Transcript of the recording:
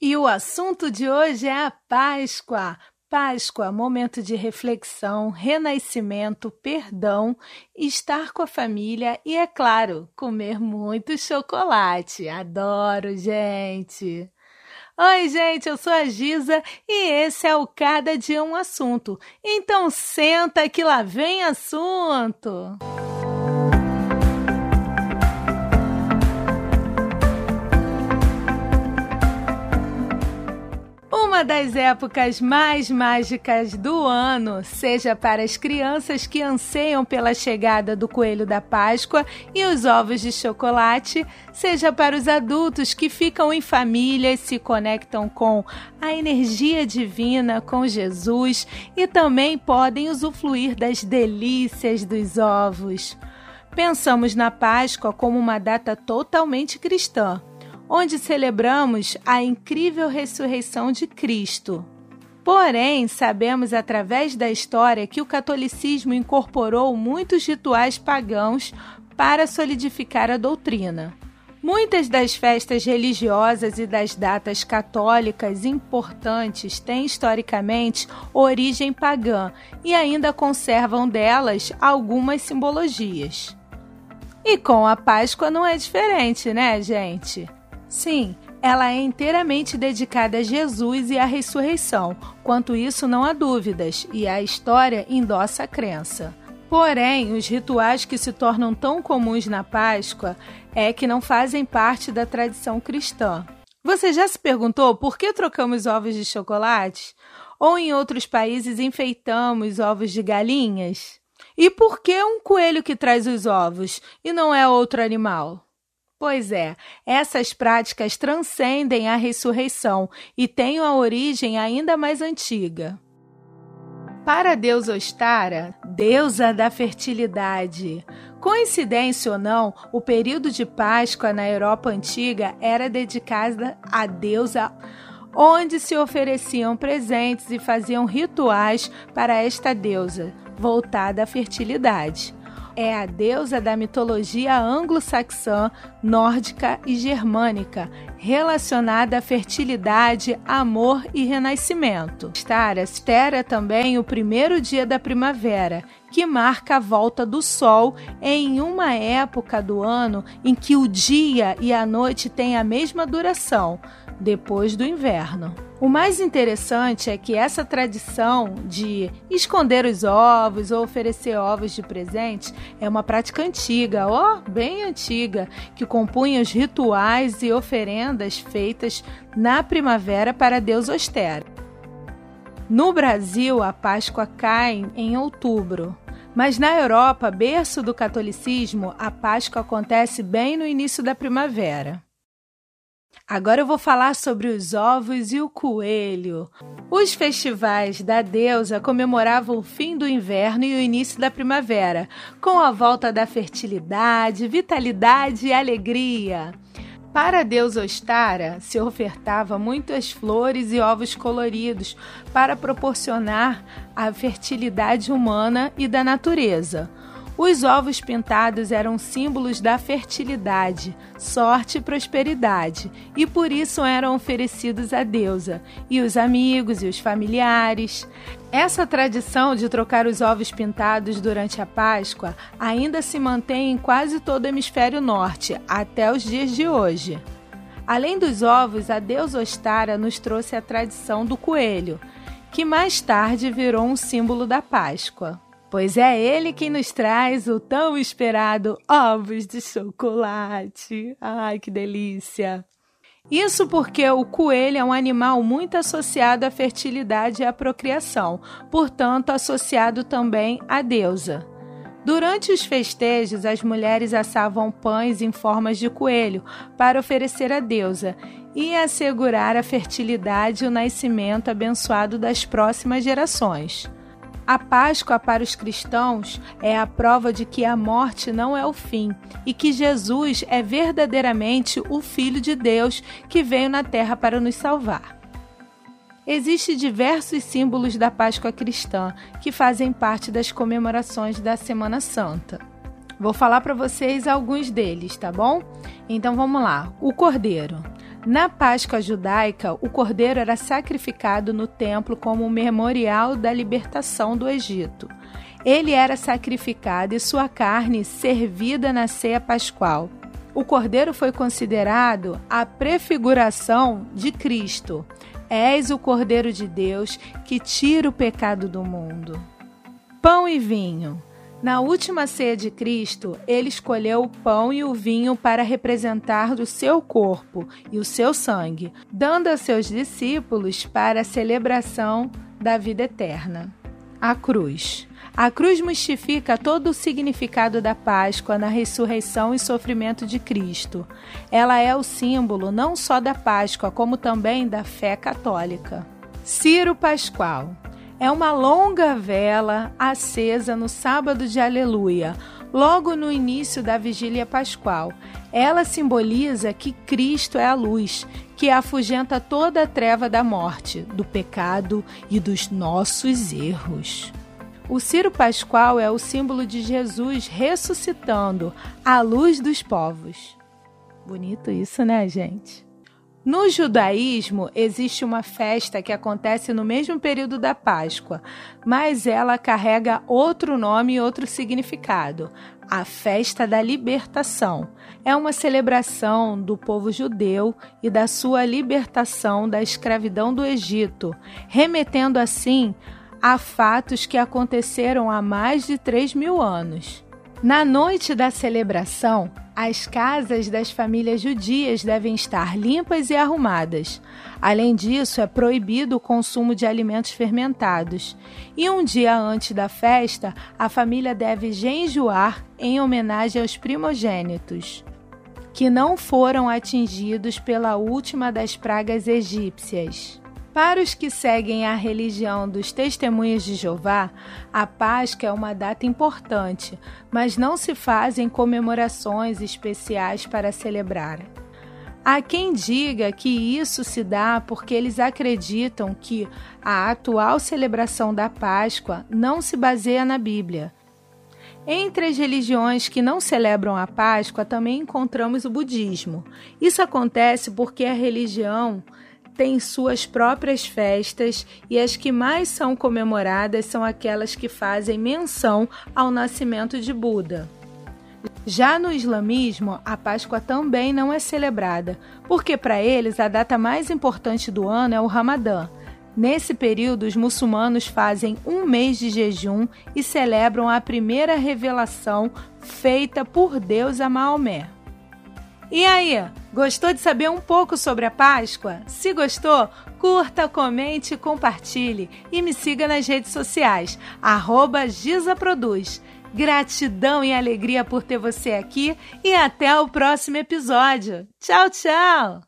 E o assunto de hoje é a Páscoa. Páscoa, momento de reflexão, renascimento, perdão, estar com a família e, é claro, comer muito chocolate. Adoro, gente! Oi, gente, eu sou a Giza e esse é o Cada Dia um Assunto. Então senta que lá vem assunto! Uma das épocas mais mágicas do ano, seja para as crianças que anseiam pela chegada do coelho da Páscoa e os ovos de chocolate, seja para os adultos que ficam em família e se conectam com a energia divina, com Jesus e também podem usufruir das delícias dos ovos. Pensamos na Páscoa como uma data totalmente cristã onde celebramos a incrível ressurreição de Cristo. Porém, sabemos através da história que o catolicismo incorporou muitos rituais pagãos para solidificar a doutrina. Muitas das festas religiosas e das datas católicas importantes têm historicamente origem pagã e ainda conservam delas algumas simbologias. E com a Páscoa não é diferente, né, gente? Sim, ela é inteiramente dedicada a Jesus e à ressurreição. Quanto isso, não há dúvidas, e a história endossa a crença. Porém, os rituais que se tornam tão comuns na Páscoa é que não fazem parte da tradição cristã. Você já se perguntou por que trocamos ovos de chocolate? Ou em outros países enfeitamos ovos de galinhas? E por que um coelho que traz os ovos e não é outro animal? Pois é, essas práticas transcendem a ressurreição e têm a origem ainda mais antiga. Para a deusa Ostara, deusa da fertilidade. Coincidência ou não, o período de Páscoa na Europa antiga era dedicado à deusa, onde se ofereciam presentes e faziam rituais para esta deusa, voltada à fertilidade é a deusa da mitologia anglo-saxã, nórdica e germânica, relacionada à fertilidade, amor e renascimento. Staras é também o primeiro dia da primavera, que marca a volta do sol em uma época do ano em que o dia e a noite têm a mesma duração, depois do inverno. O mais interessante é que essa tradição de esconder os ovos ou oferecer ovos de presente é uma prática antiga, ó, bem antiga, que compunha os rituais e oferendas feitas na primavera para Deus Ostero. No Brasil, a Páscoa cai em outubro, mas na Europa, berço do catolicismo, a Páscoa acontece bem no início da primavera. Agora eu vou falar sobre os ovos e o coelho. Os festivais da deusa comemoravam o fim do inverno e o início da primavera, com a volta da fertilidade, vitalidade e alegria. Para a deusa Ostara, se ofertava muitas flores e ovos coloridos para proporcionar a fertilidade humana e da natureza. Os ovos pintados eram símbolos da fertilidade, sorte e prosperidade, e por isso eram oferecidos à deusa e os amigos e os familiares. Essa tradição de trocar os ovos pintados durante a Páscoa ainda se mantém em quase todo o hemisfério norte até os dias de hoje. Além dos ovos, a deusa Ostara nos trouxe a tradição do coelho, que mais tarde virou um símbolo da Páscoa pois é ele quem nos traz o tão esperado ovos de chocolate. Ai, que delícia! Isso porque o coelho é um animal muito associado à fertilidade e à procriação, portanto, associado também à deusa. Durante os festejos, as mulheres assavam pães em formas de coelho para oferecer à deusa e assegurar a fertilidade e o nascimento abençoado das próximas gerações. A Páscoa para os cristãos é a prova de que a morte não é o fim e que Jesus é verdadeiramente o Filho de Deus que veio na terra para nos salvar. Existem diversos símbolos da Páscoa cristã que fazem parte das comemorações da Semana Santa. Vou falar para vocês alguns deles, tá bom? Então vamos lá. O cordeiro. Na Páscoa judaica, o cordeiro era sacrificado no templo como memorial da libertação do Egito. Ele era sacrificado e sua carne servida na ceia pascual. O cordeiro foi considerado a prefiguração de Cristo. És o cordeiro de Deus que tira o pecado do mundo. Pão e vinho. Na última ceia de Cristo, ele escolheu o pão e o vinho para representar do seu corpo e o seu sangue, dando a seus discípulos para a celebração da vida eterna. A cruz. A cruz mistifica todo o significado da Páscoa na ressurreição e sofrimento de Cristo. Ela é o símbolo não só da Páscoa, como também da fé católica. Ciro Pascual é uma longa vela acesa no sábado de Aleluia, logo no início da vigília pascual. Ela simboliza que Cristo é a luz, que afugenta toda a treva da morte, do pecado e dos nossos erros. O Ciro Pascual é o símbolo de Jesus ressuscitando a luz dos povos. Bonito isso, né, gente? No judaísmo, existe uma festa que acontece no mesmo período da Páscoa, mas ela carrega outro nome e outro significado. A Festa da Libertação é uma celebração do povo judeu e da sua libertação da escravidão do Egito, remetendo assim a fatos que aconteceram há mais de 3 mil anos. Na noite da celebração, as casas das famílias judias devem estar limpas e arrumadas. Além disso, é proibido o consumo de alimentos fermentados. E um dia antes da festa, a família deve jejuar em homenagem aos primogênitos, que não foram atingidos pela última das pragas egípcias. Para os que seguem a religião dos Testemunhas de Jeová, a Páscoa é uma data importante, mas não se fazem comemorações especiais para celebrar. Há quem diga que isso se dá porque eles acreditam que a atual celebração da Páscoa não se baseia na Bíblia. Entre as religiões que não celebram a Páscoa também encontramos o budismo. Isso acontece porque a religião têm suas próprias festas e as que mais são comemoradas são aquelas que fazem menção ao nascimento de Buda. Já no islamismo, a Páscoa também não é celebrada, porque para eles a data mais importante do ano é o Ramadã. Nesse período, os muçulmanos fazem um mês de jejum e celebram a primeira revelação feita por Deus a Maomé. E aí, gostou de saber um pouco sobre a Páscoa? Se gostou, curta, comente compartilhe. E me siga nas redes sociais, arroba GizaProduz. Gratidão e alegria por ter você aqui e até o próximo episódio. Tchau, tchau!